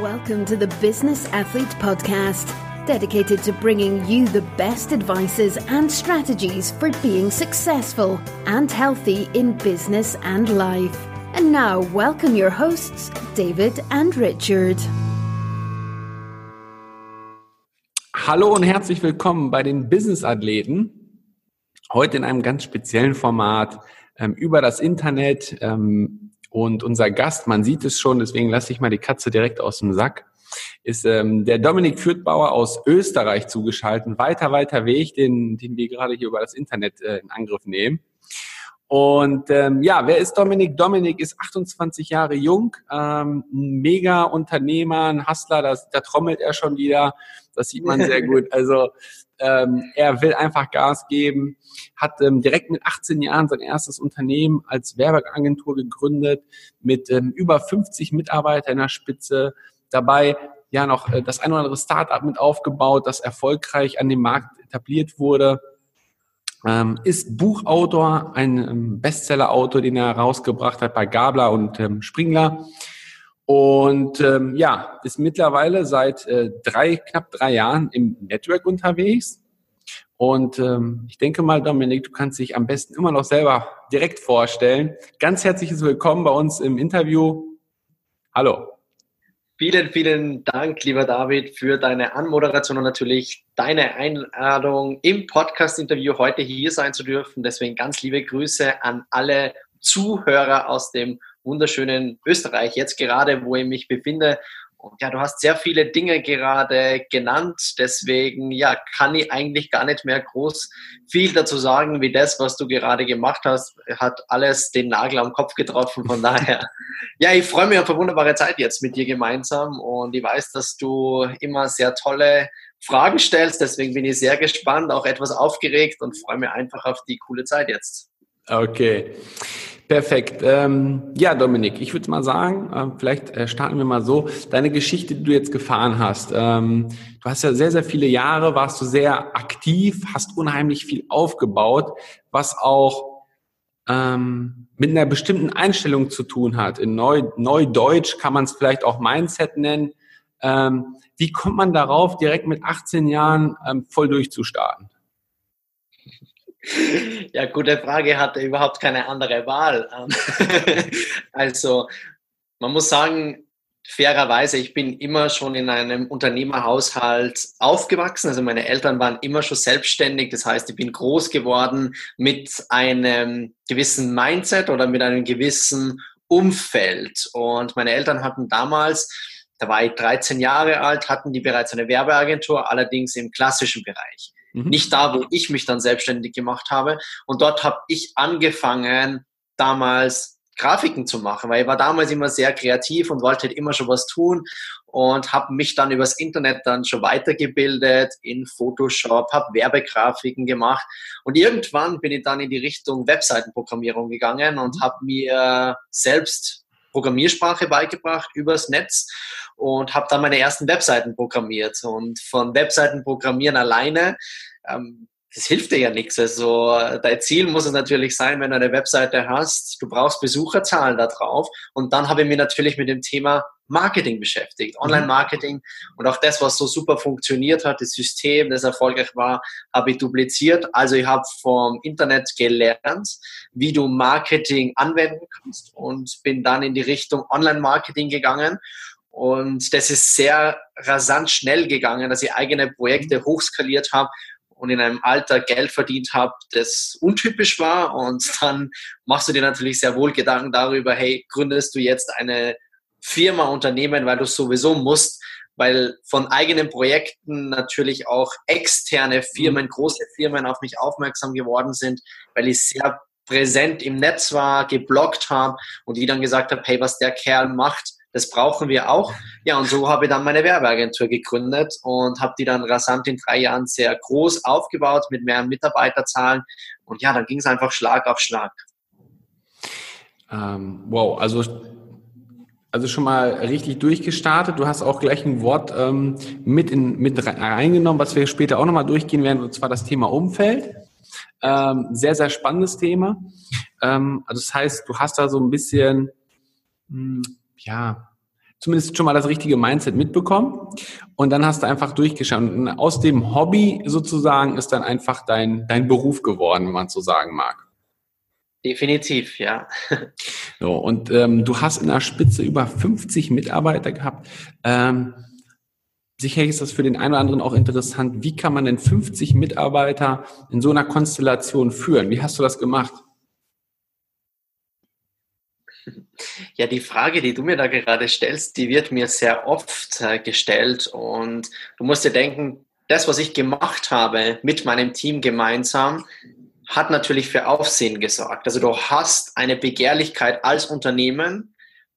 Welcome to the Business Athlete Podcast, dedicated to bringing you the best advices and strategies for being successful and healthy in business and life. And now, welcome your hosts, David and Richard. Hallo und herzlich willkommen bei den Business Athleten. Heute in einem ganz speziellen Format ähm, über das Internet. Ähm, und unser Gast, man sieht es schon, deswegen lasse ich mal die Katze direkt aus dem Sack, ist ähm, der Dominik Fürthbauer aus Österreich zugeschaltet. Weiter, weiter Weg, den, den wir gerade hier über das Internet äh, in Angriff nehmen. Und ähm, ja, wer ist Dominik? Dominik ist 28 Jahre jung, ähm, ein mega Unternehmer, ein Hustler, das, da trommelt er schon wieder. Das sieht man sehr gut. Also ähm, er will einfach Gas geben, hat ähm, direkt mit 18 Jahren sein erstes Unternehmen als Werbeagentur gegründet, mit ähm, über 50 Mitarbeitern in der Spitze, dabei ja noch äh, das ein oder andere Startup mit aufgebaut, das erfolgreich an dem Markt etabliert wurde. Ähm, ist Buchautor, ein ähm, Bestsellerautor, den er rausgebracht hat bei Gabler und ähm, Springler. Und ähm, ja, ist mittlerweile seit äh, drei, knapp drei Jahren im Network unterwegs. Und ähm, ich denke mal, Dominik, du kannst dich am besten immer noch selber direkt vorstellen. Ganz herzliches Willkommen bei uns im Interview. Hallo. Vielen, vielen Dank, lieber David, für deine Anmoderation und natürlich deine Einladung im Podcast-Interview heute hier sein zu dürfen. Deswegen ganz liebe Grüße an alle Zuhörer aus dem wunderschönen Österreich, jetzt gerade, wo ich mich befinde. Und ja, du hast sehr viele Dinge gerade genannt, deswegen ja, kann ich eigentlich gar nicht mehr groß viel dazu sagen, wie das, was du gerade gemacht hast, hat alles den Nagel am Kopf getroffen. Von daher, ja, ich freue mich auf eine wunderbare Zeit jetzt mit dir gemeinsam und ich weiß, dass du immer sehr tolle Fragen stellst, deswegen bin ich sehr gespannt, auch etwas aufgeregt und freue mich einfach auf die coole Zeit jetzt. Okay. Perfekt. Ähm, ja, Dominik, ich würde mal sagen, äh, vielleicht äh, starten wir mal so. Deine Geschichte, die du jetzt gefahren hast. Ähm, du hast ja sehr, sehr viele Jahre, warst du sehr aktiv, hast unheimlich viel aufgebaut, was auch ähm, mit einer bestimmten Einstellung zu tun hat. In Neu Neudeutsch kann man es vielleicht auch Mindset nennen. Ähm, wie kommt man darauf, direkt mit 18 Jahren ähm, voll durchzustarten? Ja, gute Frage, hatte überhaupt keine andere Wahl. also, man muss sagen, fairerweise, ich bin immer schon in einem Unternehmerhaushalt aufgewachsen. Also meine Eltern waren immer schon selbstständig. Das heißt, ich bin groß geworden mit einem gewissen Mindset oder mit einem gewissen Umfeld. Und meine Eltern hatten damals, da war ich 13 Jahre alt, hatten die bereits eine Werbeagentur, allerdings im klassischen Bereich. Mhm. Nicht da, wo ich mich dann selbstständig gemacht habe. Und dort habe ich angefangen, damals Grafiken zu machen, weil ich war damals immer sehr kreativ und wollte halt immer schon was tun und habe mich dann übers Internet dann schon weitergebildet in Photoshop, habe Werbegrafiken gemacht und irgendwann bin ich dann in die Richtung Webseitenprogrammierung gegangen und mhm. habe mir selbst Programmiersprache beigebracht übers Netz und habe dann meine ersten Webseiten programmiert. Und von Webseiten programmieren alleine, ähm, das hilft dir ja nichts. Also dein Ziel muss es natürlich sein, wenn du eine Webseite hast, du brauchst Besucherzahlen da drauf. Und dann habe ich mich natürlich mit dem Thema Marketing beschäftigt, mhm. Online-Marketing. Und auch das, was so super funktioniert hat, das System, das erfolgreich war, habe ich dupliziert. Also ich habe vom Internet gelernt, wie du Marketing anwenden kannst und bin dann in die Richtung Online-Marketing gegangen. Und das ist sehr rasant schnell gegangen, dass ich eigene Projekte mhm. hochskaliert habe und in einem Alter Geld verdient habe, das untypisch war. Und dann machst du dir natürlich sehr wohl Gedanken darüber, hey, gründest du jetzt eine Firma, Unternehmen, weil du sowieso musst, weil von eigenen Projekten natürlich auch externe Firmen, mhm. große Firmen auf mich aufmerksam geworden sind, weil ich sehr präsent im Netz war, geblockt habe und die dann gesagt habe, hey, was der Kerl macht, das brauchen wir auch. Ja, und so habe ich dann meine Werbeagentur gegründet und habe die dann rasant in drei Jahren sehr groß aufgebaut mit mehr Mitarbeiterzahlen. Und ja, dann ging es einfach Schlag auf Schlag. Ähm, wow, also also schon mal richtig durchgestartet. Du hast auch gleich ein Wort ähm, mit, in, mit reingenommen, was wir später auch nochmal durchgehen werden, und zwar das Thema Umfeld. Ähm, sehr, sehr spannendes Thema. Ähm, also das heißt, du hast da so ein bisschen, mh, hm, ja, zumindest schon mal das richtige Mindset mitbekommen und dann hast du einfach durchgeschaut. Und aus dem Hobby sozusagen ist dann einfach dein, dein Beruf geworden, wenn man so sagen mag. Definitiv, ja. So, und ähm, du hast in der Spitze über 50 Mitarbeiter gehabt. Ähm, sicherlich ist das für den einen oder anderen auch interessant. Wie kann man denn 50 Mitarbeiter in so einer Konstellation führen? Wie hast du das gemacht? Ja, die Frage, die du mir da gerade stellst, die wird mir sehr oft äh, gestellt. Und du musst dir denken, das, was ich gemacht habe mit meinem Team gemeinsam, hat natürlich für Aufsehen gesorgt. Also du hast eine Begehrlichkeit als Unternehmen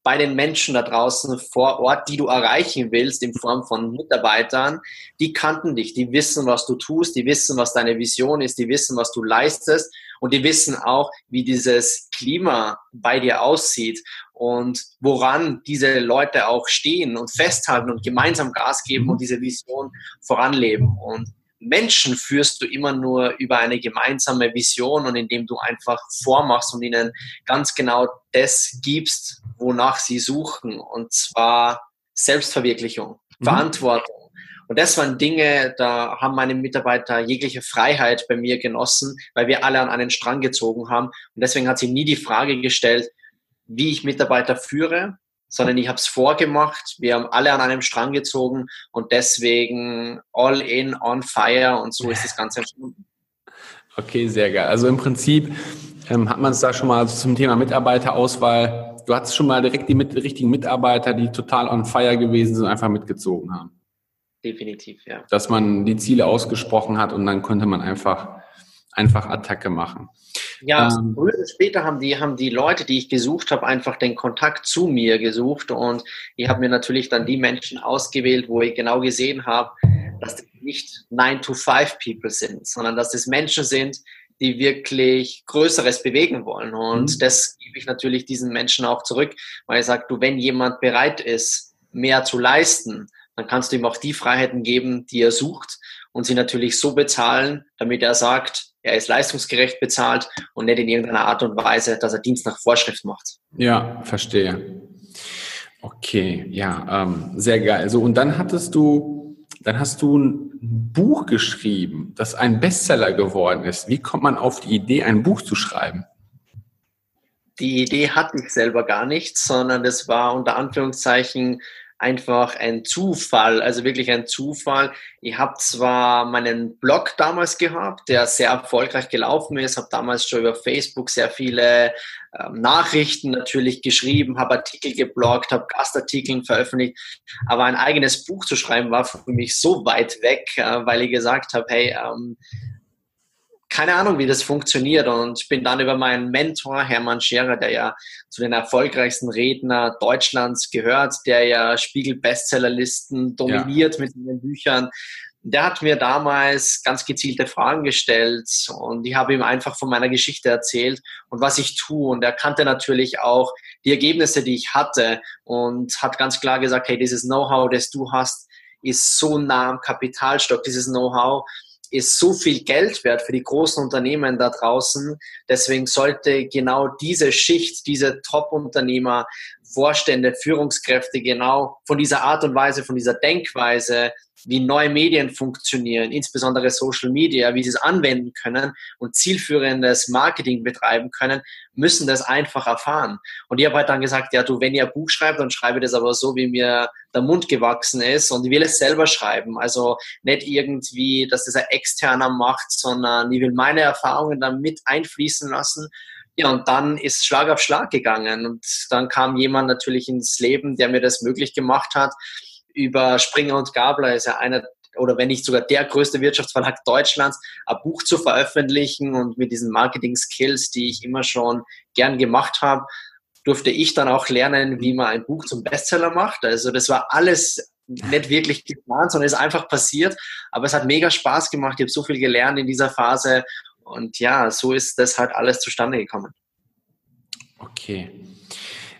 bei den Menschen da draußen vor Ort, die du erreichen willst in Form von Mitarbeitern, die kannten dich, die wissen, was du tust, die wissen, was deine Vision ist, die wissen, was du leistest und die wissen auch, wie dieses Klima bei dir aussieht und woran diese Leute auch stehen und festhalten und gemeinsam Gas geben und diese Vision voranleben. Und Menschen führst du immer nur über eine gemeinsame Vision und indem du einfach vormachst und ihnen ganz genau das gibst, wonach sie suchen. Und zwar Selbstverwirklichung, mhm. Verantwortung. Und das waren Dinge, da haben meine Mitarbeiter jegliche Freiheit bei mir genossen, weil wir alle an einen Strang gezogen haben. Und deswegen hat sie nie die Frage gestellt, wie ich Mitarbeiter führe, sondern ich habe es vorgemacht. Wir haben alle an einem Strang gezogen und deswegen all in, on fire und so ist das Ganze entstanden. Okay, sehr geil. Also im Prinzip ähm, hat man es da schon mal zum Thema Mitarbeiterauswahl. Du hattest schon mal direkt die mit, richtigen Mitarbeiter, die total on fire gewesen sind, einfach mitgezogen haben. Definitiv, ja. Dass man die Ziele ausgesprochen hat und dann konnte man einfach, einfach Attacke machen. Ja, ähm, früher oder später haben die, haben die Leute, die ich gesucht habe, einfach den Kontakt zu mir gesucht und ich habe mir natürlich dann die Menschen ausgewählt, wo ich genau gesehen habe, dass das nicht 9-to-5-People sind, sondern dass das Menschen sind, die wirklich Größeres bewegen wollen. Und mhm. das gebe ich natürlich diesen Menschen auch zurück, weil ich sage, du, wenn jemand bereit ist, mehr zu leisten, dann kannst du ihm auch die Freiheiten geben, die er sucht und sie natürlich so bezahlen, damit er sagt, er ist leistungsgerecht bezahlt und nicht in irgendeiner Art und Weise, dass er Dienst nach Vorschrift macht. Ja, verstehe. Okay, ja, ähm, sehr geil. So, und dann hattest du, dann hast du ein Buch geschrieben, das ein Bestseller geworden ist. Wie kommt man auf die Idee, ein Buch zu schreiben? Die Idee hatte ich selber gar nicht, sondern das war unter Anführungszeichen einfach ein Zufall, also wirklich ein Zufall. Ich habe zwar meinen Blog damals gehabt, der sehr erfolgreich gelaufen ist, habe damals schon über Facebook sehr viele ähm, Nachrichten natürlich geschrieben, habe Artikel gebloggt, habe Gastartikel veröffentlicht, aber ein eigenes Buch zu schreiben war für mich so weit weg, äh, weil ich gesagt habe, hey, ähm, keine Ahnung, wie das funktioniert. Und bin dann über meinen Mentor, Hermann Scherer, der ja zu den erfolgreichsten Redner Deutschlands gehört, der ja Spiegel-Bestsellerlisten dominiert ja. mit seinen Büchern, der hat mir damals ganz gezielte Fragen gestellt und ich habe ihm einfach von meiner Geschichte erzählt und was ich tue. Und er kannte natürlich auch die Ergebnisse, die ich hatte und hat ganz klar gesagt, hey, dieses Know-how, das du hast, ist so nah am Kapitalstock, dieses Know-how ist so viel Geld wert für die großen Unternehmen da draußen. Deswegen sollte genau diese Schicht, diese Top-Unternehmer, Vorstände, Führungskräfte genau von dieser Art und Weise, von dieser Denkweise wie neue Medien funktionieren, insbesondere Social Media, wie sie es anwenden können und zielführendes Marketing betreiben können, müssen das einfach erfahren. Und ich habe halt dann gesagt, ja, du, wenn ihr ein Buch schreibt, dann schreibe das aber so, wie mir der Mund gewachsen ist und ich will es selber schreiben. Also nicht irgendwie, dass das ein externer macht, sondern ich will meine Erfahrungen dann mit einfließen lassen ja, und dann ist Schlag auf Schlag gegangen. Und dann kam jemand natürlich ins Leben, der mir das möglich gemacht hat über Springer und Gabler ist ja einer oder wenn nicht sogar der größte Wirtschaftsverlag Deutschlands, ein Buch zu veröffentlichen und mit diesen Marketing-Skills, die ich immer schon gern gemacht habe, durfte ich dann auch lernen, wie man ein Buch zum Bestseller macht. Also das war alles nicht wirklich geplant, sondern ist einfach passiert. Aber es hat mega Spaß gemacht. Ich habe so viel gelernt in dieser Phase. Und ja, so ist das halt alles zustande gekommen. Okay.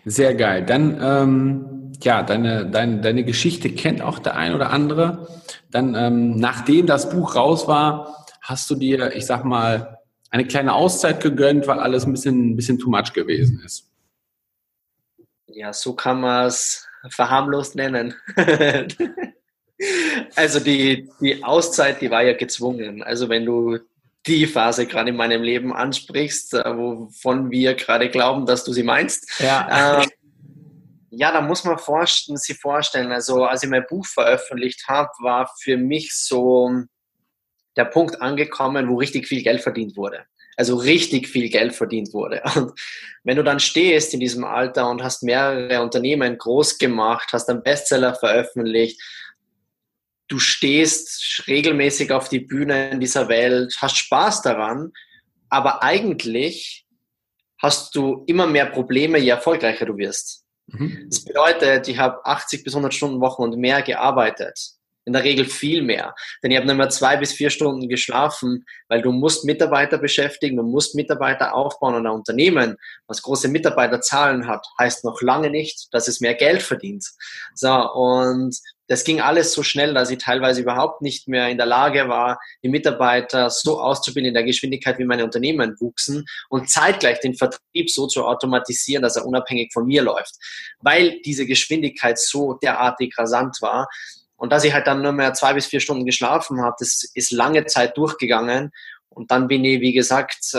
Sehr geil. Dann, ähm, ja, deine, deine, deine Geschichte kennt auch der ein oder andere. Dann, ähm, nachdem das Buch raus war, hast du dir, ich sag mal, eine kleine Auszeit gegönnt, weil alles ein bisschen, ein bisschen too much gewesen ist. Ja, so kann man es verharmlost nennen. also die, die Auszeit, die war ja gezwungen. Also wenn du die Phase gerade in meinem Leben ansprichst, äh, wovon wir gerade glauben, dass du sie meinst. Ja. Ähm, ja, da muss man vorstellen, sich vorstellen. Also als ich mein Buch veröffentlicht habe, war für mich so der Punkt angekommen, wo richtig viel Geld verdient wurde. Also richtig viel Geld verdient wurde. Und wenn du dann stehst in diesem Alter und hast mehrere Unternehmen groß gemacht, hast einen Bestseller veröffentlicht, du stehst regelmäßig auf die Bühne in dieser Welt, hast Spaß daran, aber eigentlich hast du immer mehr Probleme, je erfolgreicher du wirst. Mhm. Das bedeutet, ich habe 80 bis 100 Stunden Wochen und mehr gearbeitet. In der Regel viel mehr. Denn ich habe nur mehr zwei bis vier Stunden geschlafen, weil du musst Mitarbeiter beschäftigen, du musst Mitarbeiter aufbauen und ein Unternehmen, was große Mitarbeiterzahlen hat, heißt noch lange nicht, dass es mehr Geld verdient. So, und das ging alles so schnell, dass ich teilweise überhaupt nicht mehr in der Lage war, die Mitarbeiter so auszubilden in der Geschwindigkeit, wie meine Unternehmen wuchsen und zeitgleich den Vertrieb so zu automatisieren, dass er unabhängig von mir läuft, weil diese Geschwindigkeit so derartig rasant war. Und dass ich halt dann nur mehr zwei bis vier Stunden geschlafen habe, das ist lange Zeit durchgegangen. Und dann bin ich, wie gesagt,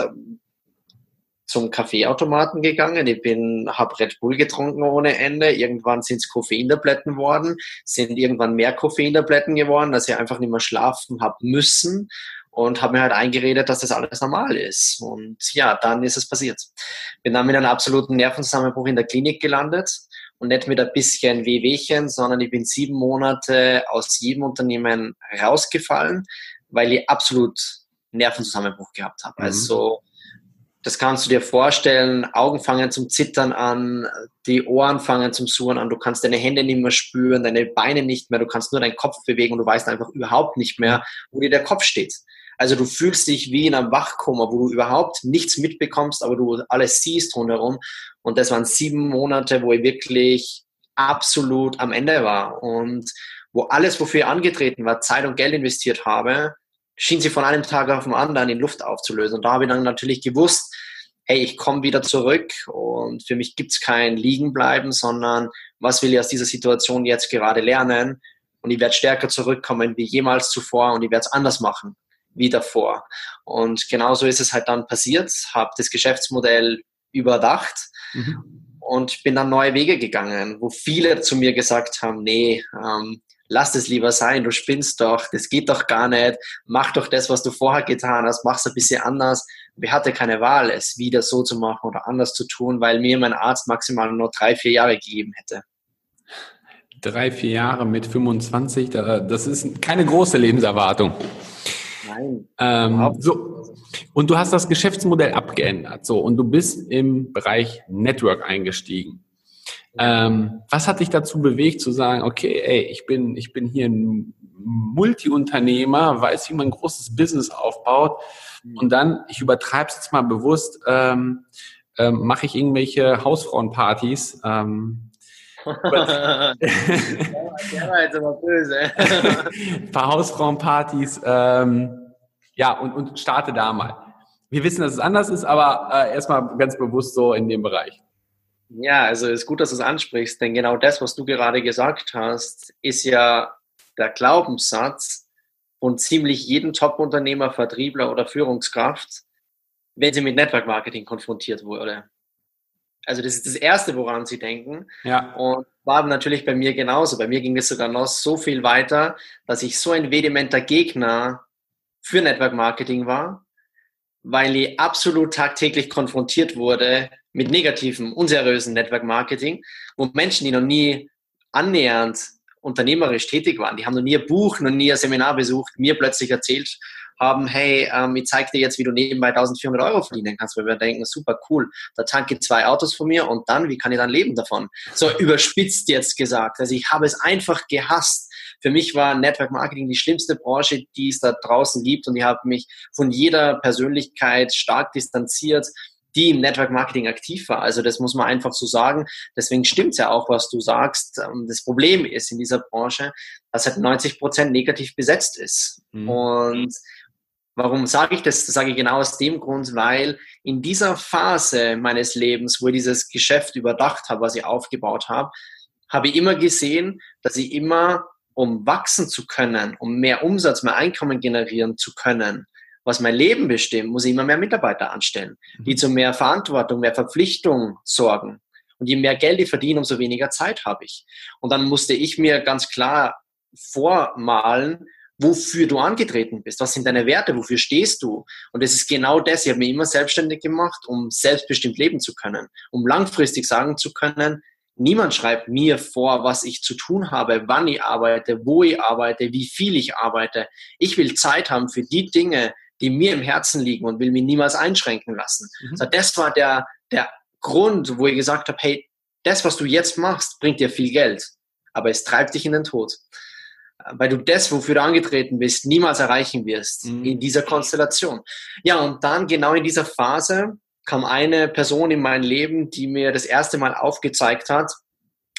zum Kaffeeautomaten gegangen. Ich bin, habe Red Bull getrunken ohne Ende. Irgendwann sind es Koffeintabletten worden, sind irgendwann mehr Koffeintabletten geworden, dass ich einfach nicht mehr schlafen habe müssen und habe mir halt eingeredet, dass das alles normal ist. Und ja, dann ist es passiert. Bin dann mit einem absoluten Nervenzusammenbruch in der Klinik gelandet und nicht mit ein bisschen Wehwehchen, sondern ich bin sieben Monate aus jedem Unternehmen rausgefallen, weil ich absolut Nervenzusammenbruch gehabt habe. Mhm. Also das kannst du dir vorstellen, Augen fangen zum Zittern an, die Ohren fangen zum Suchen an, du kannst deine Hände nicht mehr spüren, deine Beine nicht mehr, du kannst nur deinen Kopf bewegen und du weißt einfach überhaupt nicht mehr, wo dir der Kopf steht. Also du fühlst dich wie in einem Wachkoma, wo du überhaupt nichts mitbekommst, aber du alles siehst rundherum. Und das waren sieben Monate, wo ich wirklich absolut am Ende war und wo alles, wofür ich angetreten war, Zeit und Geld investiert habe, schien sie von einem Tag auf den anderen in Luft aufzulösen. Und da habe ich dann natürlich gewusst, hey, ich komme wieder zurück und für mich gibt es kein Liegenbleiben, sondern was will ich aus dieser Situation jetzt gerade lernen? Und ich werde stärker zurückkommen wie jemals zuvor und ich werde es anders machen wie davor. Und genauso ist es halt dann passiert, habe das Geschäftsmodell überdacht mhm. und bin dann neue Wege gegangen, wo viele zu mir gesagt haben, nee, ähm, lass es lieber sein, du spinnst doch, das geht doch gar nicht, mach doch das, was du vorher getan hast, mach es ein bisschen anders. Wir hatten keine Wahl, es wieder so zu machen oder anders zu tun, weil mir mein Arzt maximal nur drei, vier Jahre gegeben hätte. Drei, vier Jahre mit 25, das ist keine große Lebenserwartung. Nein. Ähm, so. Und du hast das Geschäftsmodell abgeändert. So. Und du bist im Bereich Network eingestiegen. Ähm, was hat dich dazu bewegt zu sagen, okay, ey, ich bin, ich bin hier ein Multiunternehmer, weiß, wie man ein großes Business aufbaut und dann, ich übertreibe es jetzt mal bewusst, ähm, ähm, mache ich irgendwelche Hausfrauenpartys. Ähm, der war jetzt aber böse. ein paar Hausfrauenpartys, ähm, ja, und, und starte da mal. Wir wissen, dass es anders ist, aber äh, erstmal ganz bewusst so in dem Bereich. Ja, also ist gut, dass du es ansprichst, denn genau das, was du gerade gesagt hast, ist ja der Glaubenssatz von ziemlich jedem Top-Unternehmer, Vertriebler oder Führungskraft, wenn sie mit Network Marketing konfrontiert wurde. Also das ist das Erste, woran sie denken. Ja. Und war natürlich bei mir genauso. Bei mir ging es sogar noch so viel weiter, dass ich so ein vehementer Gegner für Network Marketing war, weil ich absolut tagtäglich konfrontiert wurde mit negativem, unseriösen Network Marketing, wo Menschen, die noch nie annähernd unternehmerisch tätig waren, die haben noch nie ein Buch, noch nie ein Seminar besucht, mir plötzlich erzählt haben, hey, ähm, ich zeig dir jetzt, wie du nebenbei 1400 Euro verdienen kannst, weil wir denken, super cool, da tanke ich zwei Autos von mir und dann, wie kann ich dann leben davon? So überspitzt jetzt gesagt. Also ich habe es einfach gehasst. Für mich war Network Marketing die schlimmste Branche, die es da draußen gibt und ich habe mich von jeder Persönlichkeit stark distanziert, die im Network Marketing aktiv war. Also das muss man einfach so sagen. Deswegen stimmt es ja auch, was du sagst. Ähm, das Problem ist in dieser Branche, dass halt 90 Prozent negativ besetzt ist. Mhm. Und Warum sage ich das? Das sage ich genau aus dem Grund, weil in dieser Phase meines Lebens, wo ich dieses Geschäft überdacht habe, was ich aufgebaut habe, habe ich immer gesehen, dass ich immer, um wachsen zu können, um mehr Umsatz, mehr Einkommen generieren zu können, was mein Leben bestimmt, muss ich immer mehr Mitarbeiter anstellen, die zu mehr Verantwortung, mehr Verpflichtung sorgen. Und je mehr Geld ich verdiene, umso weniger Zeit habe ich. Und dann musste ich mir ganz klar vormalen, wofür du angetreten bist. Was sind deine Werte? Wofür stehst du? Und es ist genau das. Ich habe mich immer selbstständig gemacht, um selbstbestimmt leben zu können, um langfristig sagen zu können, niemand schreibt mir vor, was ich zu tun habe, wann ich arbeite, wo ich arbeite, wie viel ich arbeite. Ich will Zeit haben für die Dinge, die mir im Herzen liegen und will mich niemals einschränken lassen. Mhm. Das war der, der Grund, wo ich gesagt habe, hey, das, was du jetzt machst, bringt dir viel Geld, aber es treibt dich in den Tod weil du das, wofür du angetreten bist, niemals erreichen wirst mhm. in dieser Konstellation. Ja, und dann genau in dieser Phase kam eine Person in mein Leben, die mir das erste Mal aufgezeigt hat,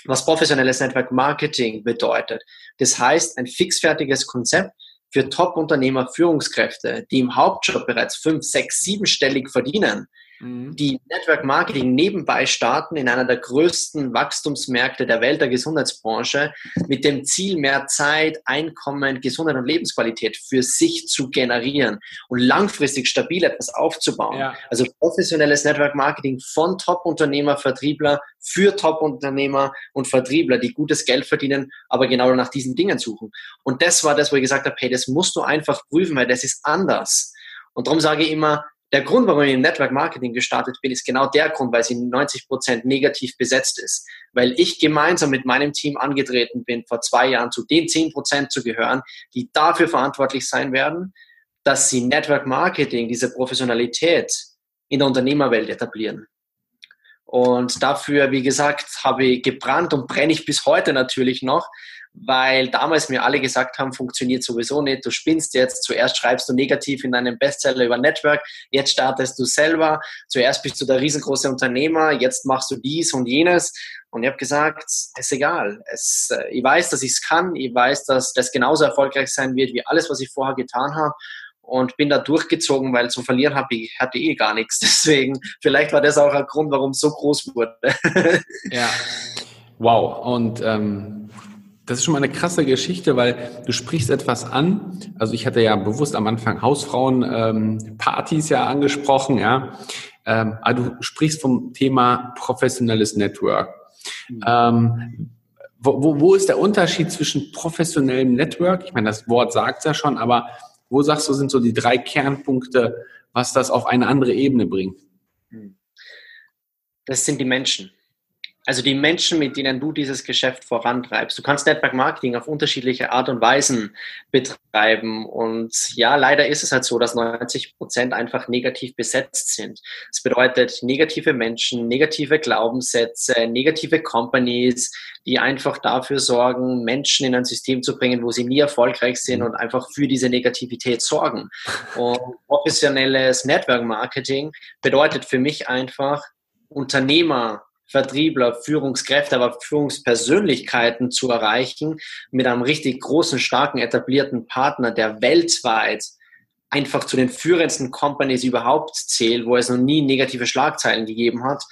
was professionelles Network Marketing bedeutet. Das heißt, ein fixfertiges Konzept für Top-Unternehmer, Führungskräfte, die im Hauptjob bereits fünf, sechs, siebenstellig verdienen, Mhm. die Network Marketing nebenbei starten in einer der größten Wachstumsmärkte der Welt, der Gesundheitsbranche, mit dem Ziel, mehr Zeit, Einkommen, Gesundheit und Lebensqualität für sich zu generieren und langfristig stabil etwas aufzubauen. Ja. Also professionelles Network Marketing von Top-Unternehmer, Vertriebler für Top-Unternehmer und Vertriebler, die gutes Geld verdienen, aber genau nach diesen Dingen suchen. Und das war das, wo ich gesagt habe, hey, das musst du einfach prüfen, weil das ist anders. Und darum sage ich immer, der Grund, warum ich im Network Marketing gestartet bin, ist genau der Grund, weil sie 90 Prozent negativ besetzt ist. Weil ich gemeinsam mit meinem Team angetreten bin, vor zwei Jahren zu den 10 Prozent zu gehören, die dafür verantwortlich sein werden, dass sie Network Marketing, diese Professionalität in der Unternehmerwelt etablieren. Und dafür, wie gesagt, habe ich gebrannt und brenne ich bis heute natürlich noch, weil damals mir alle gesagt haben, funktioniert sowieso nicht, du spinnst jetzt, zuerst schreibst du negativ in deinem Bestseller über Network, jetzt startest du selber, zuerst bist du der riesengroße Unternehmer, jetzt machst du dies und jenes. Und ich habe gesagt, es ist egal. Es, äh, ich weiß, dass ich es kann, ich weiß, dass das genauso erfolgreich sein wird wie alles, was ich vorher getan habe und bin da durchgezogen, weil zu verlieren habe ich, hatte eh gar nichts. Deswegen, vielleicht war das auch ein Grund, warum es so groß wurde. ja. Wow. Und ähm, das ist schon mal eine krasse Geschichte, weil du sprichst etwas an. Also ich hatte ja bewusst am Anfang Hausfrauen-Partys ähm, ja angesprochen, ja. Ähm, aber du sprichst vom Thema professionelles Network. Mhm. Ähm, wo, wo, wo ist der Unterschied zwischen professionellem Network? Ich meine, das Wort sagt es ja schon, aber wo sagst du, sind so die drei Kernpunkte, was das auf eine andere Ebene bringt? Das sind die Menschen. Also die Menschen, mit denen du dieses Geschäft vorantreibst. Du kannst Network Marketing auf unterschiedliche Art und Weisen betreiben. Und ja, leider ist es halt so, dass 90 Prozent einfach negativ besetzt sind. Das bedeutet negative Menschen, negative Glaubenssätze, negative Companies, die einfach dafür sorgen, Menschen in ein System zu bringen, wo sie nie erfolgreich sind und einfach für diese Negativität sorgen. Und professionelles Network Marketing bedeutet für mich einfach, Unternehmer Vertriebler, Führungskräfte, aber Führungspersönlichkeiten zu erreichen mit einem richtig großen, starken, etablierten Partner, der weltweit einfach zu den führendsten Companies überhaupt zählt, wo es noch nie negative Schlagzeilen gegeben hat,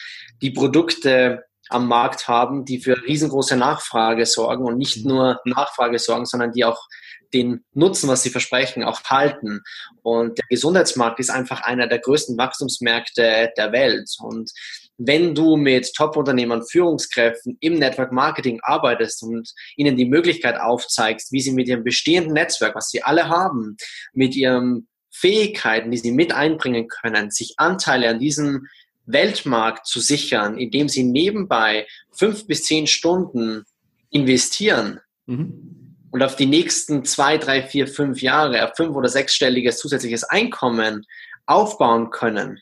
die Produkte am Markt haben, die für riesengroße Nachfrage sorgen und nicht nur Nachfrage sorgen, sondern die auch den Nutzen, was sie versprechen, auch halten. Und der Gesundheitsmarkt ist einfach einer der größten Wachstumsmärkte der Welt. Und wenn du mit Top-Unternehmern, Führungskräften im Network Marketing arbeitest und ihnen die Möglichkeit aufzeigst, wie sie mit ihrem bestehenden Netzwerk, was sie alle haben, mit ihren Fähigkeiten, die sie mit einbringen können, sich Anteile an diesem Weltmarkt zu sichern, indem sie nebenbei fünf bis zehn Stunden investieren, mhm. und auf die nächsten zwei, drei, vier, fünf Jahre auf fünf- oder sechsstelliges zusätzliches Einkommen aufbauen können,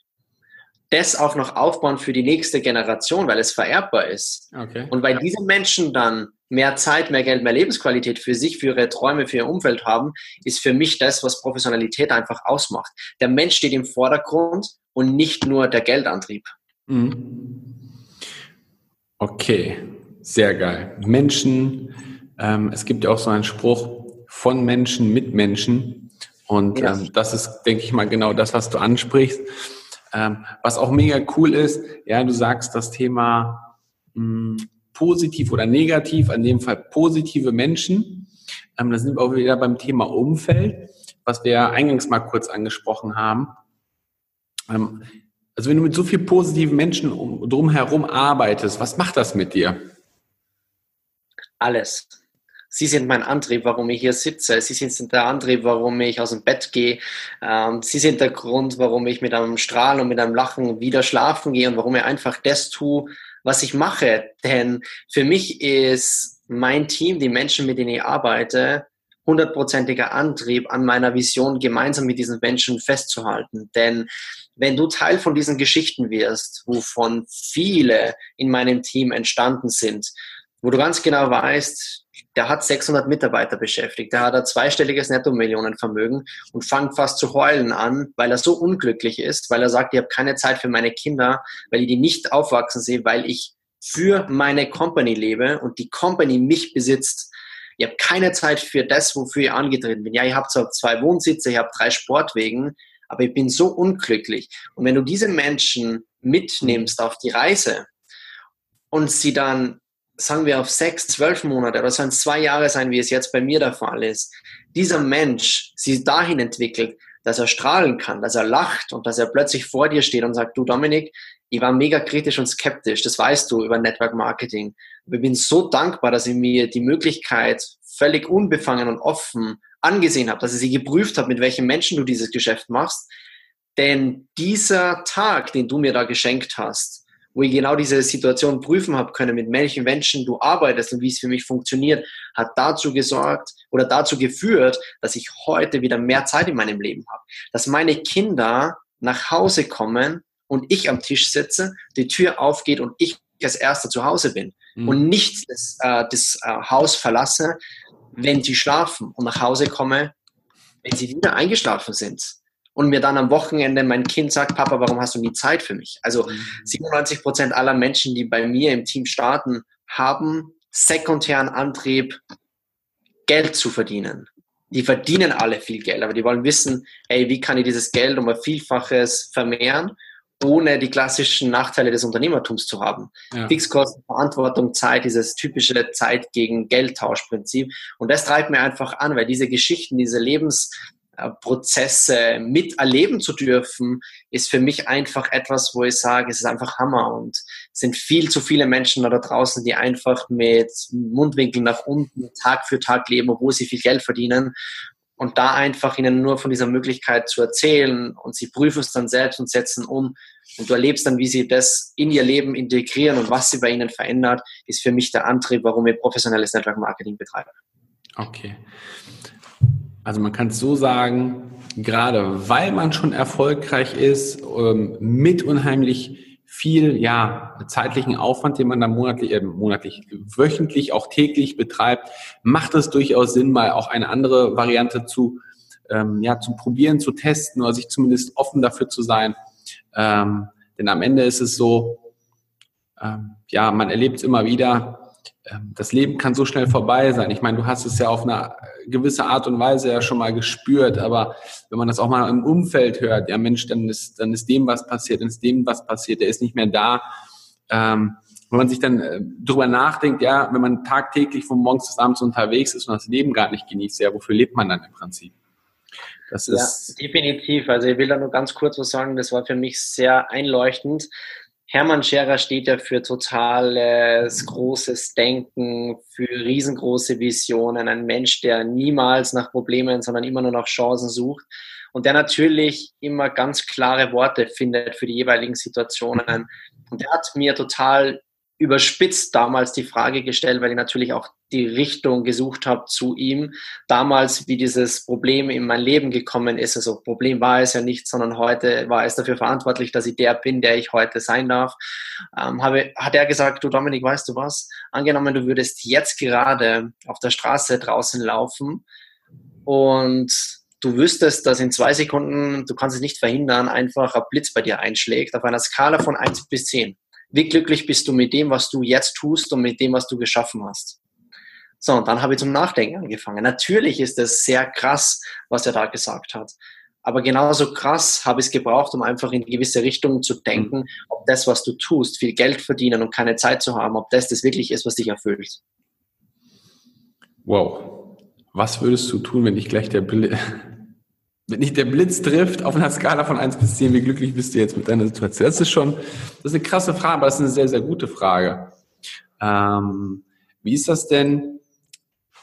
das auch noch aufbauen für die nächste Generation, weil es vererbbar ist. Okay. Und weil diese Menschen dann mehr Zeit, mehr Geld, mehr Lebensqualität für sich, für ihre Träume, für ihr Umfeld haben, ist für mich das, was Professionalität einfach ausmacht. Der Mensch steht im Vordergrund und nicht nur der Geldantrieb. Mhm. Okay, sehr geil. Menschen ähm, es gibt ja auch so einen Spruch von Menschen mit Menschen. Und ja. ähm, das ist, denke ich mal, genau das, was du ansprichst. Ähm, was auch mega cool ist, ja, du sagst das Thema mh, hm, positiv oder negativ, in dem Fall positive Menschen. Ähm, da sind wir auch wieder beim Thema Umfeld, was wir eingangs mal kurz angesprochen haben. Ähm, also wenn du mit so viel positiven Menschen um, drumherum arbeitest, was macht das mit dir? Alles. Sie sind mein Antrieb, warum ich hier sitze. Sie sind der Antrieb, warum ich aus dem Bett gehe. Ähm, Sie sind der Grund, warum ich mit einem Strahlen und mit einem Lachen wieder schlafen gehe und warum ich einfach das tue, was ich mache. Denn für mich ist mein Team, die Menschen, mit denen ich arbeite, hundertprozentiger Antrieb an meiner Vision, gemeinsam mit diesen Menschen festzuhalten. Denn wenn du Teil von diesen Geschichten wirst, wovon viele in meinem Team entstanden sind, wo du ganz genau weißt, der hat 600 Mitarbeiter beschäftigt, der hat ein zweistelliges Netto-Millionenvermögen und fängt fast zu heulen an, weil er so unglücklich ist, weil er sagt, ich habe keine Zeit für meine Kinder, weil ich die nicht aufwachsen sehe, weil ich für meine Company lebe und die Company mich besitzt. Ich habe keine Zeit für das, wofür ich angetreten bin. Ja, ich habe zwar zwei Wohnsitze, ich habe drei Sportwegen, aber ich bin so unglücklich. Und wenn du diese Menschen mitnimmst auf die Reise und sie dann sagen wir auf sechs, zwölf Monate oder sollen es zwei Jahre sein, wie es jetzt bei mir der Fall ist, dieser Mensch sich dahin entwickelt, dass er strahlen kann, dass er lacht und dass er plötzlich vor dir steht und sagt, du Dominik, ich war mega kritisch und skeptisch, das weißt du über Network Marketing. Aber ich bin so dankbar, dass ich mir die Möglichkeit völlig unbefangen und offen angesehen habe, dass ich sie geprüft habe, mit welchen Menschen du dieses Geschäft machst. Denn dieser Tag, den du mir da geschenkt hast, wo ich genau diese Situation prüfen habe können, mit welchen Menschen du arbeitest und wie es für mich funktioniert, hat dazu gesorgt oder dazu geführt, dass ich heute wieder mehr Zeit in meinem Leben habe. Dass meine Kinder nach Hause kommen und ich am Tisch sitze, die Tür aufgeht und ich als erster zu Hause bin mhm. und nicht das, äh, das äh, Haus verlasse, wenn sie schlafen und nach Hause komme, wenn sie wieder eingeschlafen sind und mir dann am Wochenende mein Kind sagt, Papa, warum hast du nie Zeit für mich? Also 97 mhm. Prozent aller Menschen, die bei mir im Team starten, haben sekundären Antrieb, Geld zu verdienen. Die verdienen alle viel Geld, aber die wollen wissen, hey, wie kann ich dieses Geld um ein Vielfaches vermehren, ohne die klassischen Nachteile des Unternehmertums zu haben. Ja. Fixkosten, Verantwortung, Zeit, dieses typische Zeit gegen Geldtauschprinzip. Und das treibt mir einfach an, weil diese Geschichten, diese Lebens, Prozesse miterleben zu dürfen, ist für mich einfach etwas, wo ich sage, es ist einfach Hammer und es sind viel zu viele Menschen da draußen, die einfach mit Mundwinkeln nach unten Tag für Tag leben, obwohl sie viel Geld verdienen und da einfach ihnen nur von dieser Möglichkeit zu erzählen und sie prüfen es dann selbst und setzen um und du erlebst dann, wie sie das in ihr Leben integrieren und was sie bei ihnen verändert, ist für mich der Antrieb, warum wir professionelles Network Marketing betreiben. Okay. Also man kann es so sagen, gerade weil man schon erfolgreich ist, ähm, mit unheimlich viel, ja, zeitlichen Aufwand, den man dann monatlich, äh, monatlich, wöchentlich, auch täglich betreibt, macht es durchaus Sinn, mal auch eine andere Variante zu, ähm, ja, zu probieren, zu testen oder sich zumindest offen dafür zu sein. Ähm, denn am Ende ist es so, ähm, ja, man erlebt es immer wieder, das Leben kann so schnell vorbei sein. Ich meine, du hast es ja auf eine gewisse Art und Weise ja schon mal gespürt, aber wenn man das auch mal im Umfeld hört, ja Mensch, dann ist, dann ist dem was passiert, dann ist dem was passiert, der ist nicht mehr da. Ähm, wenn man sich dann äh, drüber nachdenkt, ja, wenn man tagtäglich von morgens bis abends unterwegs ist und das Leben gar nicht genießt, ja, wofür lebt man dann im Prinzip? Das ist ja, definitiv. Also ich will da nur ganz kurz was sagen, das war für mich sehr einleuchtend. Hermann Scherer steht ja für totales, großes Denken, für riesengroße Visionen. Ein Mensch, der niemals nach Problemen, sondern immer nur nach Chancen sucht. Und der natürlich immer ganz klare Worte findet für die jeweiligen Situationen. Und der hat mir total überspitzt damals die Frage gestellt, weil ich natürlich auch die Richtung gesucht habe zu ihm. Damals, wie dieses Problem in mein Leben gekommen ist, also Problem war es ja nicht, sondern heute war es dafür verantwortlich, dass ich der bin, der ich heute sein darf, ähm, habe, hat er gesagt, du Dominik, weißt du was? Angenommen, du würdest jetzt gerade auf der Straße draußen laufen und du wüsstest, dass in zwei Sekunden, du kannst es nicht verhindern, einfach ein Blitz bei dir einschlägt, auf einer Skala von eins bis zehn wie glücklich bist du mit dem, was du jetzt tust und mit dem, was du geschaffen hast? So, und dann habe ich zum Nachdenken angefangen. Natürlich ist es sehr krass, was er da gesagt hat. Aber genauso krass habe ich es gebraucht, um einfach in gewisse Richtungen zu denken, ob das, was du tust, viel Geld verdienen und keine Zeit zu haben, ob das das wirklich ist, was dich erfüllt. Wow. Was würdest du tun, wenn dich gleich der Blitz, wenn dich der Blitz trifft auf einer Skala von 1 bis 10, wie glücklich bist du jetzt mit deiner Situation? Das ist schon, das ist eine krasse Frage, aber das ist eine sehr, sehr gute Frage. Ähm, wie ist das denn?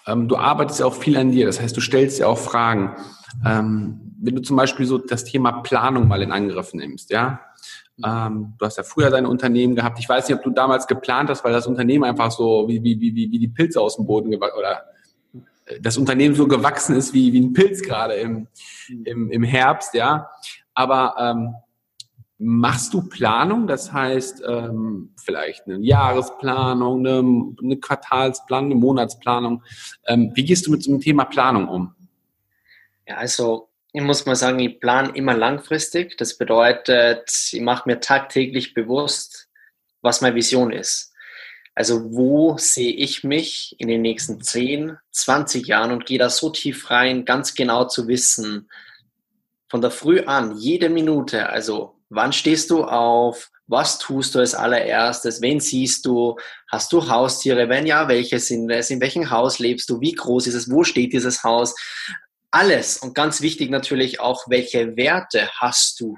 Ähm, du arbeitest ja auch viel an dir, das heißt, du stellst ja auch Fragen. Ähm, wenn du zum Beispiel so das Thema Planung mal in Angriff nimmst, ja, ähm, du hast ja früher dein Unternehmen gehabt. Ich weiß nicht, ob du damals geplant hast, weil das Unternehmen einfach so wie, wie, wie, wie die Pilze aus dem Boden oder das Unternehmen so gewachsen ist wie, wie ein Pilz gerade im, im, im Herbst, ja. Aber ähm, machst du Planung? Das heißt, ähm, vielleicht eine Jahresplanung, eine, eine Quartalsplanung, eine Monatsplanung. Ähm, wie gehst du mit so einem Thema Planung um? Ja, also ich muss mal sagen, ich plane immer langfristig. Das bedeutet, ich mache mir tagtäglich bewusst, was meine Vision ist. Also wo sehe ich mich in den nächsten 10, 20 Jahren und gehe da so tief rein, ganz genau zu wissen, von der Früh an, jede Minute, also wann stehst du auf, was tust du als allererstes, wen siehst du, hast du Haustiere, wenn ja, welche sind es, in welchem Haus lebst du, wie groß ist es, wo steht dieses Haus, alles. Und ganz wichtig natürlich auch, welche Werte hast du?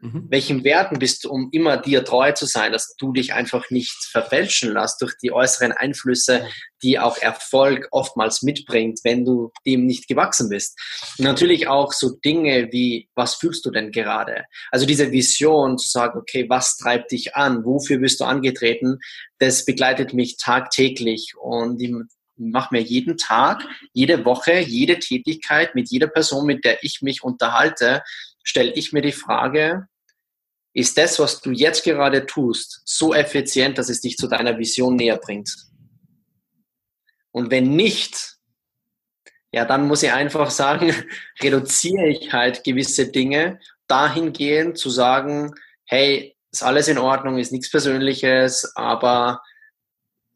Mhm. Welchen Werten bist du, um immer dir treu zu sein, dass du dich einfach nicht verfälschen lässt durch die äußeren Einflüsse, die auch Erfolg oftmals mitbringt, wenn du dem nicht gewachsen bist. Und natürlich auch so Dinge wie, was fühlst du denn gerade? Also diese Vision zu sagen, okay, was treibt dich an? Wofür bist du angetreten? Das begleitet mich tagtäglich und mache mir jeden Tag, jede Woche, jede Tätigkeit mit jeder Person, mit der ich mich unterhalte, stelle ich mir die Frage, ist das, was du jetzt gerade tust, so effizient, dass es dich zu deiner Vision näher bringt? Und wenn nicht, ja, dann muss ich einfach sagen, reduziere ich halt gewisse Dinge dahingehend zu sagen, hey, ist alles in Ordnung, ist nichts Persönliches, aber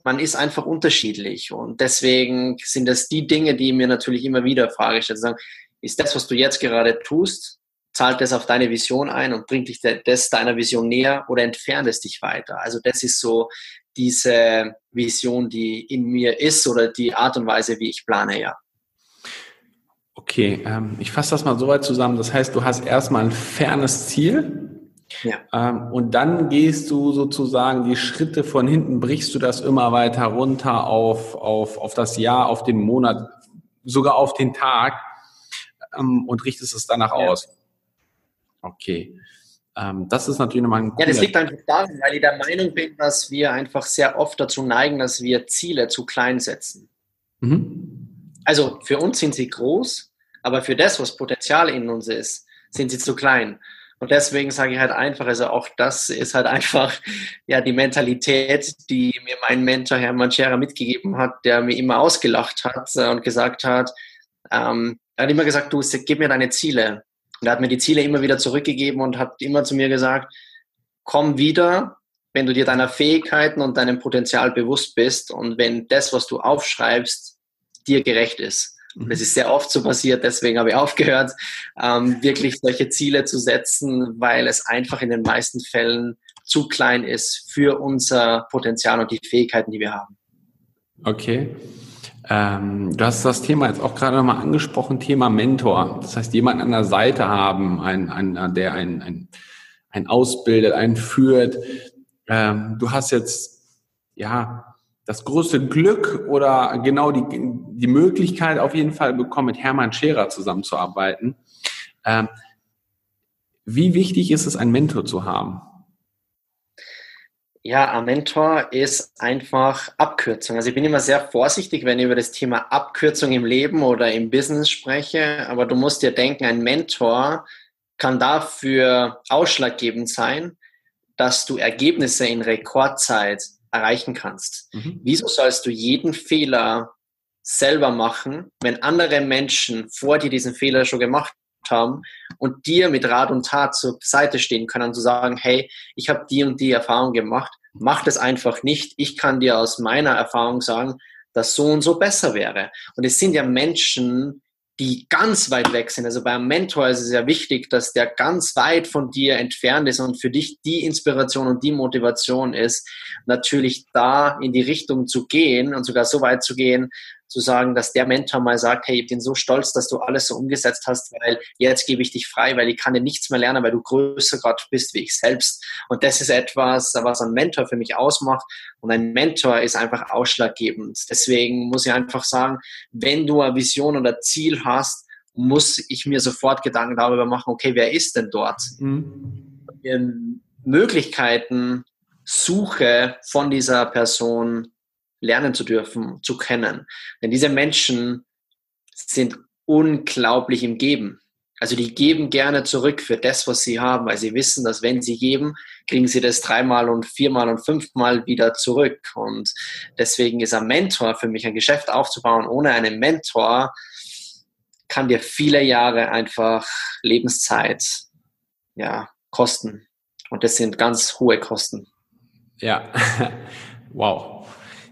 man ist einfach unterschiedlich. Und deswegen sind das die Dinge, die mir natürlich immer wieder Frage stellen. Sagen, ist das, was du jetzt gerade tust, zahlt das auf deine Vision ein und bringt dich das deiner Vision näher oder entfernt es dich weiter? Also das ist so diese Vision, die in mir ist oder die Art und Weise, wie ich plane, ja. Okay, ähm, ich fasse das mal so weit zusammen. Das heißt, du hast erstmal ein fernes Ziel, ja. Ähm, und dann gehst du sozusagen die Schritte von hinten, brichst du das immer weiter runter auf, auf, auf das Jahr, auf den Monat, sogar auf den Tag ähm, und richtest es danach ja. aus. Okay. Ähm, das ist natürlich nochmal ein Ja, das liegt einfach daran, weil ich der Meinung bin, dass wir einfach sehr oft dazu neigen, dass wir Ziele zu klein setzen. Mhm. Also für uns sind sie groß, aber für das, was Potenzial in uns ist, sind sie zu klein. Und deswegen sage ich halt einfach, also auch das ist halt einfach ja die Mentalität, die mir mein Mentor Hermann Scherer mitgegeben hat, der mir immer ausgelacht hat und gesagt hat, ähm, er hat immer gesagt, du gib mir deine Ziele. Und er hat mir die Ziele immer wieder zurückgegeben und hat immer zu mir gesagt, komm wieder, wenn du dir deiner Fähigkeiten und deinem Potenzial bewusst bist und wenn das, was du aufschreibst, dir gerecht ist. Und das ist sehr oft so passiert, deswegen habe ich aufgehört, ähm, wirklich solche Ziele zu setzen, weil es einfach in den meisten Fällen zu klein ist für unser Potenzial und die Fähigkeiten, die wir haben. Okay. Ähm, du hast das Thema jetzt auch gerade nochmal angesprochen, Thema Mentor. Das heißt, jemanden an der Seite haben, ein, ein, der einen ein, ein ausbildet, einen führt. Ähm, du hast jetzt, ja, das große Glück oder genau die, die Möglichkeit auf jeden Fall bekommen, mit Hermann Scherer zusammenzuarbeiten. Ähm, wie wichtig ist es, einen Mentor zu haben? Ja, ein Mentor ist einfach Abkürzung. Also ich bin immer sehr vorsichtig, wenn ich über das Thema Abkürzung im Leben oder im Business spreche. Aber du musst dir denken, ein Mentor kann dafür ausschlaggebend sein, dass du Ergebnisse in Rekordzeit erreichen kannst. Mhm. Wieso sollst du jeden Fehler selber machen, wenn andere Menschen vor dir diesen Fehler schon gemacht haben und dir mit Rat und Tat zur Seite stehen können zu sagen, hey, ich habe die und die Erfahrung gemacht, mach das einfach nicht. Ich kann dir aus meiner Erfahrung sagen, dass so und so besser wäre. Und es sind ja Menschen, die ganz weit weg sind. Also beim Mentor ist es ja wichtig, dass der ganz weit von dir entfernt ist und für dich die Inspiration und die Motivation ist, natürlich da in die Richtung zu gehen und sogar so weit zu gehen, zu sagen, dass der Mentor mal sagt, hey, ich bin so stolz, dass du alles so umgesetzt hast, weil jetzt gebe ich dich frei, weil ich kann dir nichts mehr lernen, weil du größer gerade bist wie ich selbst. Und das ist etwas, was ein Mentor für mich ausmacht. Und ein Mentor ist einfach ausschlaggebend. Deswegen muss ich einfach sagen, wenn du eine Vision oder Ziel hast, muss ich mir sofort Gedanken darüber machen, okay, wer ist denn dort? Mhm. Möglichkeiten suche von dieser Person lernen zu dürfen, zu kennen. Denn diese Menschen sind unglaublich im Geben. Also die geben gerne zurück für das, was sie haben, weil sie wissen, dass wenn sie geben, kriegen sie das dreimal und viermal und fünfmal wieder zurück. Und deswegen ist ein Mentor für mich ein Geschäft aufzubauen. Ohne einen Mentor kann dir viele Jahre einfach Lebenszeit ja, kosten. Und das sind ganz hohe Kosten. Ja, wow.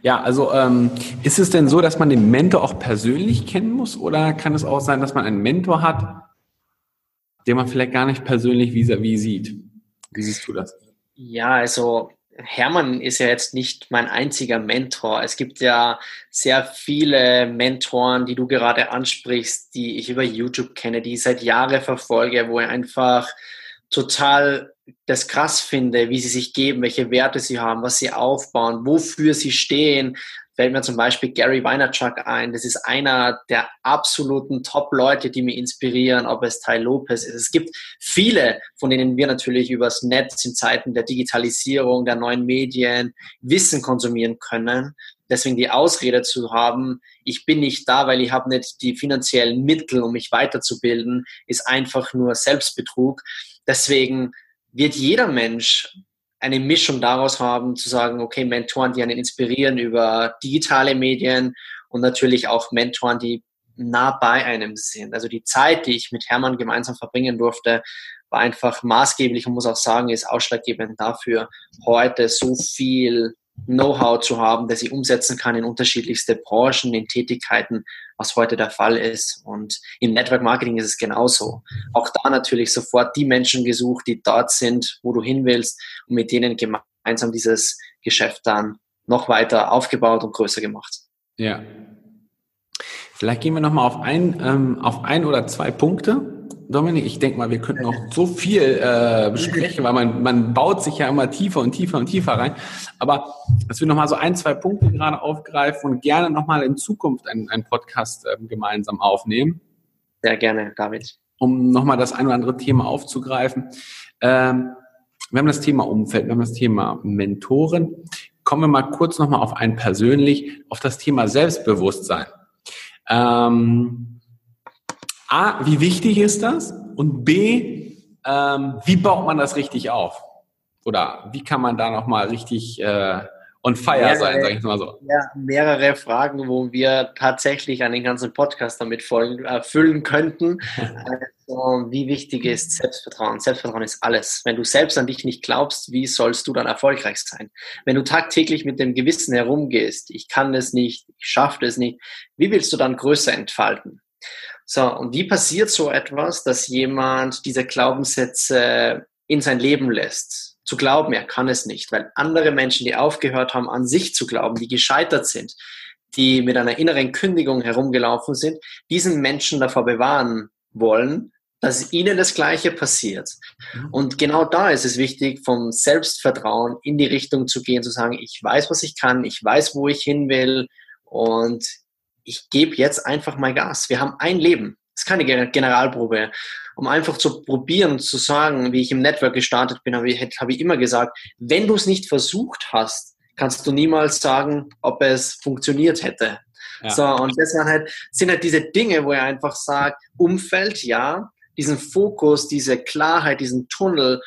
Ja, also ähm, ist es denn so, dass man den Mentor auch persönlich kennen muss oder kann es auch sein, dass man einen Mentor hat, den man vielleicht gar nicht persönlich vis-à-vis sieht? Wie siehst du das? Ja, also Hermann ist ja jetzt nicht mein einziger Mentor. Es gibt ja sehr viele Mentoren, die du gerade ansprichst, die ich über YouTube kenne, die ich seit Jahren verfolge, wo ich einfach total das krass finde, wie sie sich geben, welche Werte sie haben, was sie aufbauen, wofür sie stehen. Fällt mir zum Beispiel Gary Vaynerchuk ein. Das ist einer der absoluten Top-Leute, die mich inspirieren, ob es Ty Lopez ist. Es gibt viele, von denen wir natürlich übers Netz in Zeiten der Digitalisierung, der neuen Medien Wissen konsumieren können. Deswegen die Ausrede zu haben, ich bin nicht da, weil ich habe nicht die finanziellen Mittel, um mich weiterzubilden, ist einfach nur Selbstbetrug. Deswegen wird jeder Mensch eine Mischung daraus haben, zu sagen, okay, Mentoren, die einen inspirieren über digitale Medien und natürlich auch Mentoren, die nah bei einem sind. Also die Zeit, die ich mit Hermann gemeinsam verbringen durfte, war einfach maßgeblich und muss auch sagen, ist ausschlaggebend dafür, heute so viel Know-how zu haben, das ich umsetzen kann in unterschiedlichste Branchen, in Tätigkeiten, was heute der Fall ist. Und im Network Marketing ist es genauso. Auch da natürlich sofort die Menschen gesucht, die dort sind, wo du hin willst und mit denen gemeinsam dieses Geschäft dann noch weiter aufgebaut und größer gemacht. Ja. Vielleicht gehen wir nochmal auf ein, ähm, auf ein oder zwei Punkte Dominik, ich denke mal, wir könnten noch so viel äh, besprechen, weil man, man baut sich ja immer tiefer und tiefer und tiefer rein. Aber dass wir nochmal so ein, zwei Punkte gerade aufgreifen und gerne nochmal in Zukunft einen, einen Podcast äh, gemeinsam aufnehmen. Sehr gerne, David. Um nochmal das ein oder andere Thema aufzugreifen. Ähm, wir haben das Thema Umfeld, wir haben das Thema Mentoren. Kommen wir mal kurz nochmal auf ein persönlich, auf das Thema Selbstbewusstsein. Ähm, A, wie wichtig ist das? Und B, ähm, wie baut man das richtig auf? Oder wie kann man da nochmal richtig äh, on fire mehrere, sein, sage ich mal so? Ja, mehrere Fragen, wo wir tatsächlich einen ganzen Podcast damit voll, äh, füllen könnten. also, wie wichtig ist Selbstvertrauen? Selbstvertrauen ist alles. Wenn du selbst an dich nicht glaubst, wie sollst du dann erfolgreich sein? Wenn du tagtäglich mit dem Gewissen herumgehst, ich kann es nicht, ich schaffe es nicht, wie willst du dann größer entfalten? So, und wie passiert so etwas, dass jemand diese Glaubenssätze in sein Leben lässt? Zu glauben, er kann es nicht, weil andere Menschen, die aufgehört haben, an sich zu glauben, die gescheitert sind, die mit einer inneren Kündigung herumgelaufen sind, diesen Menschen davor bewahren wollen, dass ihnen das Gleiche passiert. Mhm. Und genau da ist es wichtig, vom Selbstvertrauen in die Richtung zu gehen, zu sagen, ich weiß, was ich kann, ich weiß, wo ich hin will und ich gebe jetzt einfach mal Gas. Wir haben ein Leben. Das ist keine Generalprobe. Um einfach zu probieren, zu sagen, wie ich im Network gestartet bin, habe ich, habe ich immer gesagt, wenn du es nicht versucht hast, kannst du niemals sagen, ob es funktioniert hätte. Ja. So, und das sind halt, sind halt diese Dinge, wo er einfach sagt, Umfeld, ja, diesen Fokus, diese Klarheit, diesen Tunnel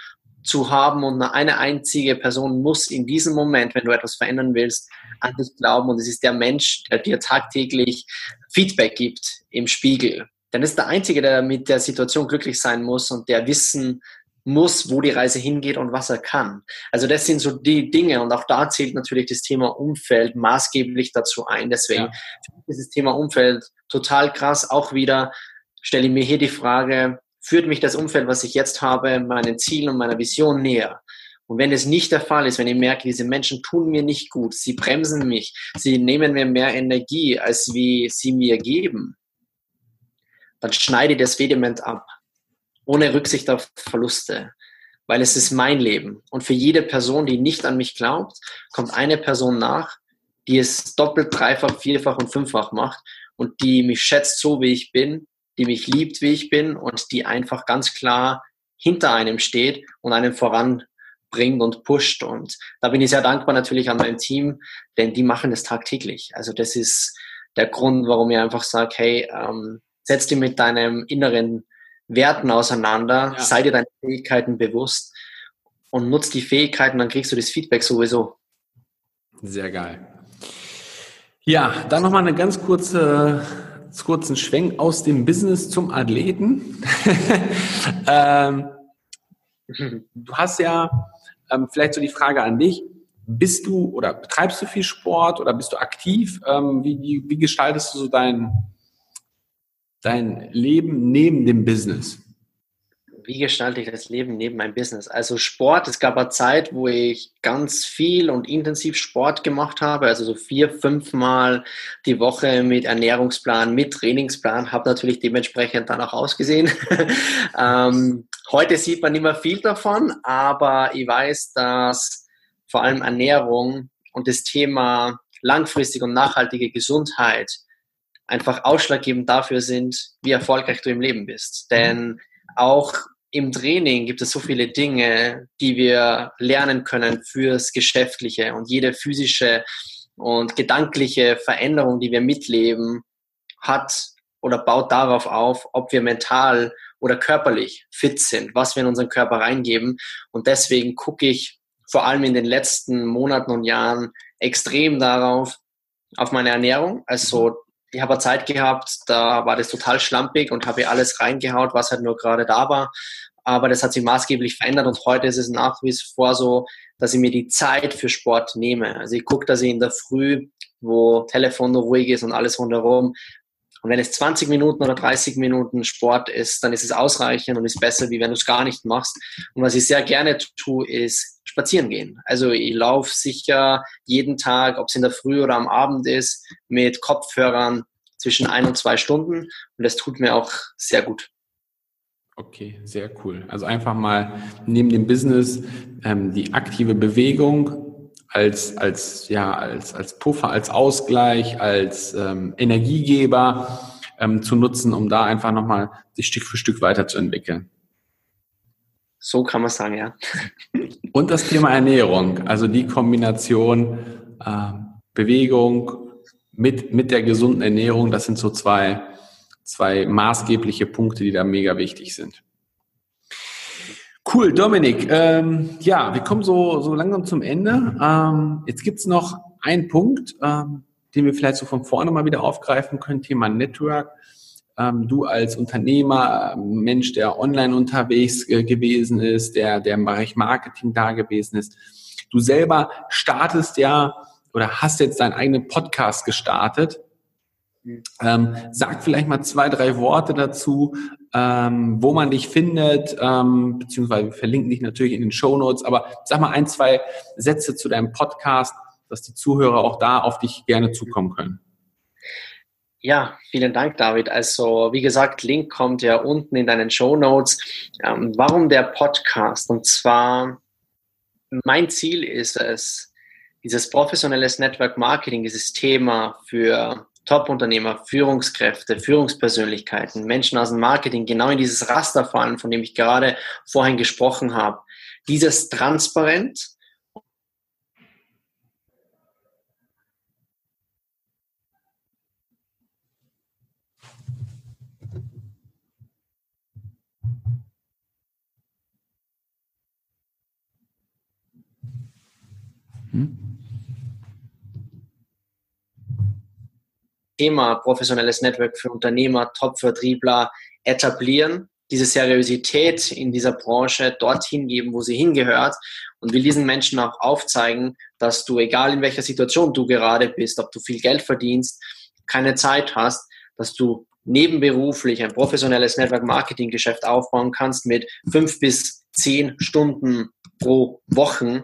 zu haben und eine einzige Person muss in diesem Moment, wenn du etwas verändern willst, an dich glauben und es ist der Mensch, der dir tagtäglich Feedback gibt im Spiegel. Dann ist der Einzige, der mit der Situation glücklich sein muss und der wissen muss, wo die Reise hingeht und was er kann. Also das sind so die Dinge und auch da zählt natürlich das Thema Umfeld maßgeblich dazu ein. Deswegen ja. ist das Thema Umfeld total krass. Auch wieder stelle ich mir hier die Frage, führt mich das Umfeld, was ich jetzt habe, meinen Zielen und meiner Vision näher? Und wenn es nicht der Fall ist, wenn ich merke, diese Menschen tun mir nicht gut, sie bremsen mich, sie nehmen mir mehr Energie, als wie sie mir geben, dann schneide ich das vehement ab, ohne Rücksicht auf Verluste, weil es ist mein Leben. Und für jede Person, die nicht an mich glaubt, kommt eine Person nach, die es doppelt, dreifach, vierfach und fünffach macht und die mich schätzt so, wie ich bin, die mich liebt, wie ich bin und die einfach ganz klar hinter einem steht und einen voranbringt und pusht. Und da bin ich sehr dankbar natürlich an mein Team, denn die machen das tagtäglich. Also das ist der Grund, warum ich einfach sage, hey, ähm, setz dich mit deinem inneren Werten auseinander, ja. sei dir deine Fähigkeiten bewusst und nutz die Fähigkeiten, dann kriegst du das Feedback sowieso. Sehr geil. Ja, dann nochmal eine ganz kurze kurzen Schwenk aus dem Business zum Athleten. ähm, du hast ja ähm, vielleicht so die Frage an dich, bist du oder betreibst du viel Sport oder bist du aktiv? Ähm, wie, wie, wie gestaltest du so dein, dein Leben neben dem Business? Wie gestalte ich das Leben neben meinem Business? Also Sport, es gab eine Zeit, wo ich ganz viel und intensiv Sport gemacht habe, also so vier, fünf Mal die Woche mit Ernährungsplan, mit Trainingsplan, habe natürlich dementsprechend dann auch ausgesehen. ähm, heute sieht man nicht mehr viel davon, aber ich weiß, dass vor allem Ernährung und das Thema langfristige und nachhaltige Gesundheit einfach ausschlaggebend dafür sind, wie erfolgreich du im Leben bist. Denn auch im Training gibt es so viele Dinge, die wir lernen können fürs Geschäftliche und jede physische und gedankliche Veränderung, die wir mitleben, hat oder baut darauf auf, ob wir mental oder körperlich fit sind, was wir in unseren Körper reingeben. Und deswegen gucke ich vor allem in den letzten Monaten und Jahren extrem darauf, auf meine Ernährung. Also ich habe Zeit gehabt, da war das total schlampig und habe alles reingehaut, was halt nur gerade da war. Aber das hat sich maßgeblich verändert und heute ist es nach wie vor so, dass ich mir die Zeit für Sport nehme. Also ich gucke, dass ich in der Früh, wo Telefon ruhig ist und alles rundherum, und wenn es 20 Minuten oder 30 Minuten Sport ist, dann ist es ausreichend und ist besser, wie wenn du es gar nicht machst. Und was ich sehr gerne tue, ist spazieren gehen. Also ich laufe sicher jeden Tag, ob es in der Früh oder am Abend ist, mit Kopfhörern zwischen ein und zwei Stunden. Und das tut mir auch sehr gut. Okay, sehr cool. Also einfach mal neben dem Business ähm, die aktive Bewegung als, als, ja, als, als Puffer, als Ausgleich, als ähm, Energiegeber ähm, zu nutzen, um da einfach nochmal sich Stück für Stück weiterzuentwickeln. So kann man sagen, ja. Und das Thema Ernährung, also die Kombination äh, Bewegung mit, mit der gesunden Ernährung, das sind so zwei, zwei maßgebliche Punkte, die da mega wichtig sind. Cool, Dominik. Ähm, ja, wir kommen so, so langsam zum Ende. Ähm, jetzt gibt's noch einen Punkt, ähm, den wir vielleicht so von vorne mal wieder aufgreifen können, Thema Network. Ähm, du als Unternehmer, Mensch, der online unterwegs äh, gewesen ist, der, der im Bereich Marketing da gewesen ist. Du selber startest ja oder hast jetzt deinen eigenen Podcast gestartet. Ähm, sag vielleicht mal zwei, drei Worte dazu, ähm, wo man dich findet, ähm, beziehungsweise wir verlinken dich natürlich in den Show Notes, aber sag mal ein, zwei Sätze zu deinem Podcast, dass die Zuhörer auch da auf dich gerne zukommen können. Ja, vielen Dank, David. Also, wie gesagt, Link kommt ja unten in deinen Show Notes. Ähm, warum der Podcast? Und zwar, mein Ziel ist es, dieses professionelles Network Marketing, dieses Thema für Top-Unternehmer, Führungskräfte, Führungspersönlichkeiten, Menschen aus dem Marketing genau in dieses Raster fallen, von dem ich gerade vorhin gesprochen habe. Dieses transparent hm? Thema professionelles Network für Unternehmer, Top-Vertriebler etablieren, diese Seriosität in dieser Branche dorthin geben, wo sie hingehört und will diesen Menschen auch aufzeigen, dass du, egal in welcher Situation du gerade bist, ob du viel Geld verdienst, keine Zeit hast, dass du nebenberuflich ein professionelles Network Marketing Geschäft aufbauen kannst mit fünf bis zehn Stunden pro Woche,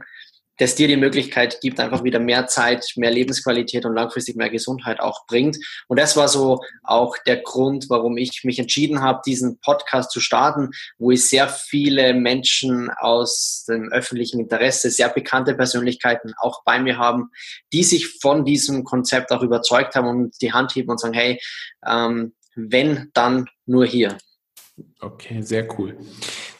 das dir die Möglichkeit gibt, einfach wieder mehr Zeit, mehr Lebensqualität und langfristig mehr Gesundheit auch bringt. Und das war so auch der Grund, warum ich mich entschieden habe, diesen Podcast zu starten, wo ich sehr viele Menschen aus dem öffentlichen Interesse, sehr bekannte Persönlichkeiten auch bei mir haben, die sich von diesem Konzept auch überzeugt haben und die Hand heben und sagen, hey, ähm, wenn, dann nur hier. Okay, sehr cool.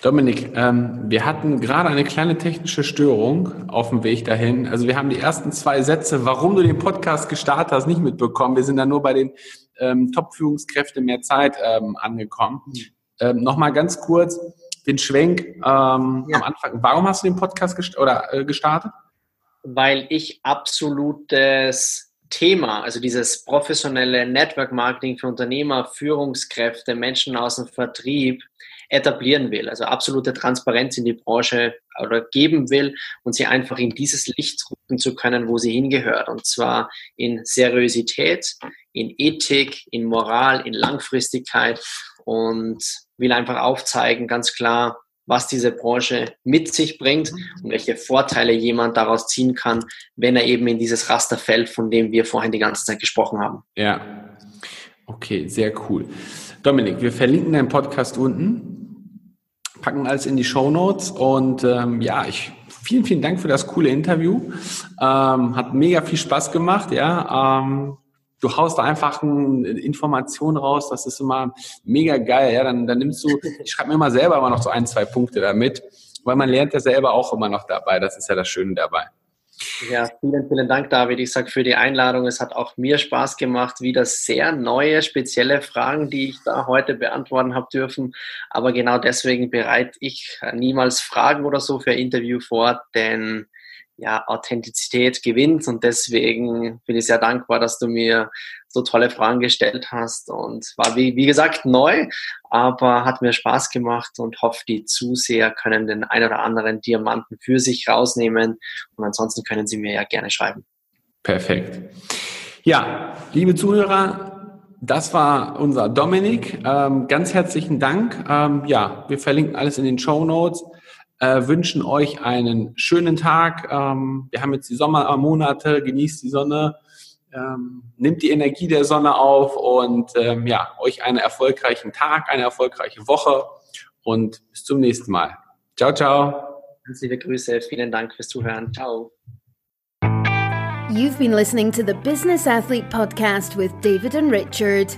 Dominik, ähm, wir hatten gerade eine kleine technische Störung auf dem Weg dahin. Also wir haben die ersten zwei Sätze, warum du den Podcast gestartet hast, nicht mitbekommen. Wir sind da nur bei den ähm, Top-Führungskräften mehr Zeit ähm, angekommen. Mhm. Ähm, Nochmal ganz kurz den Schwenk ähm, ja. am Anfang. Warum hast du den Podcast gest oder, äh, gestartet? Weil ich absolutes Thema, also dieses professionelle Network Marketing für Unternehmer, Führungskräfte, Menschen aus dem Vertrieb etablieren will, also absolute Transparenz in die Branche oder geben will und sie einfach in dieses Licht rücken zu können, wo sie hingehört. Und zwar in Seriosität, in Ethik, in Moral, in Langfristigkeit und will einfach aufzeigen, ganz klar, was diese Branche mit sich bringt und welche Vorteile jemand daraus ziehen kann, wenn er eben in dieses Raster fällt, von dem wir vorhin die ganze Zeit gesprochen haben. Ja, okay, sehr cool. Dominik, wir verlinken deinen Podcast unten, packen alles in die Show Notes und ähm, ja, ich vielen, vielen Dank für das coole Interview. Ähm, hat mega viel Spaß gemacht, ja. Ähm, du haust da einfach eine Information raus, das ist immer mega geil, ja, dann, dann nimmst du, ich schreibe mir immer selber immer noch so ein, zwei Punkte damit, weil man lernt ja selber auch immer noch dabei, das ist ja das Schöne dabei. Ja, vielen, vielen Dank, David. Ich sage für die Einladung. Es hat auch mir Spaß gemacht. Wieder sehr neue, spezielle Fragen, die ich da heute beantworten habe dürfen. Aber genau deswegen bereite ich niemals Fragen oder so für Interview vor, denn ja, Authentizität gewinnt und deswegen bin ich sehr dankbar, dass du mir so tolle Fragen gestellt hast und war wie, wie gesagt neu, aber hat mir Spaß gemacht und hoffe, die Zuseher können den ein oder anderen Diamanten für sich rausnehmen und ansonsten können sie mir ja gerne schreiben. Perfekt. Ja, liebe Zuhörer, das war unser Dominik. Ähm, ganz herzlichen Dank. Ähm, ja, wir verlinken alles in den Show Notes äh, wünschen euch einen schönen Tag. Ähm, wir haben jetzt die Sommermonate, genießt die Sonne, ähm, nimmt die Energie der Sonne auf und ähm, ja, euch einen erfolgreichen Tag, eine erfolgreiche Woche und bis zum nächsten Mal. Ciao, ciao. Ganz liebe Grüße, vielen Dank fürs Zuhören. Ciao. You've been listening to the Business Athlete Podcast with David and Richard.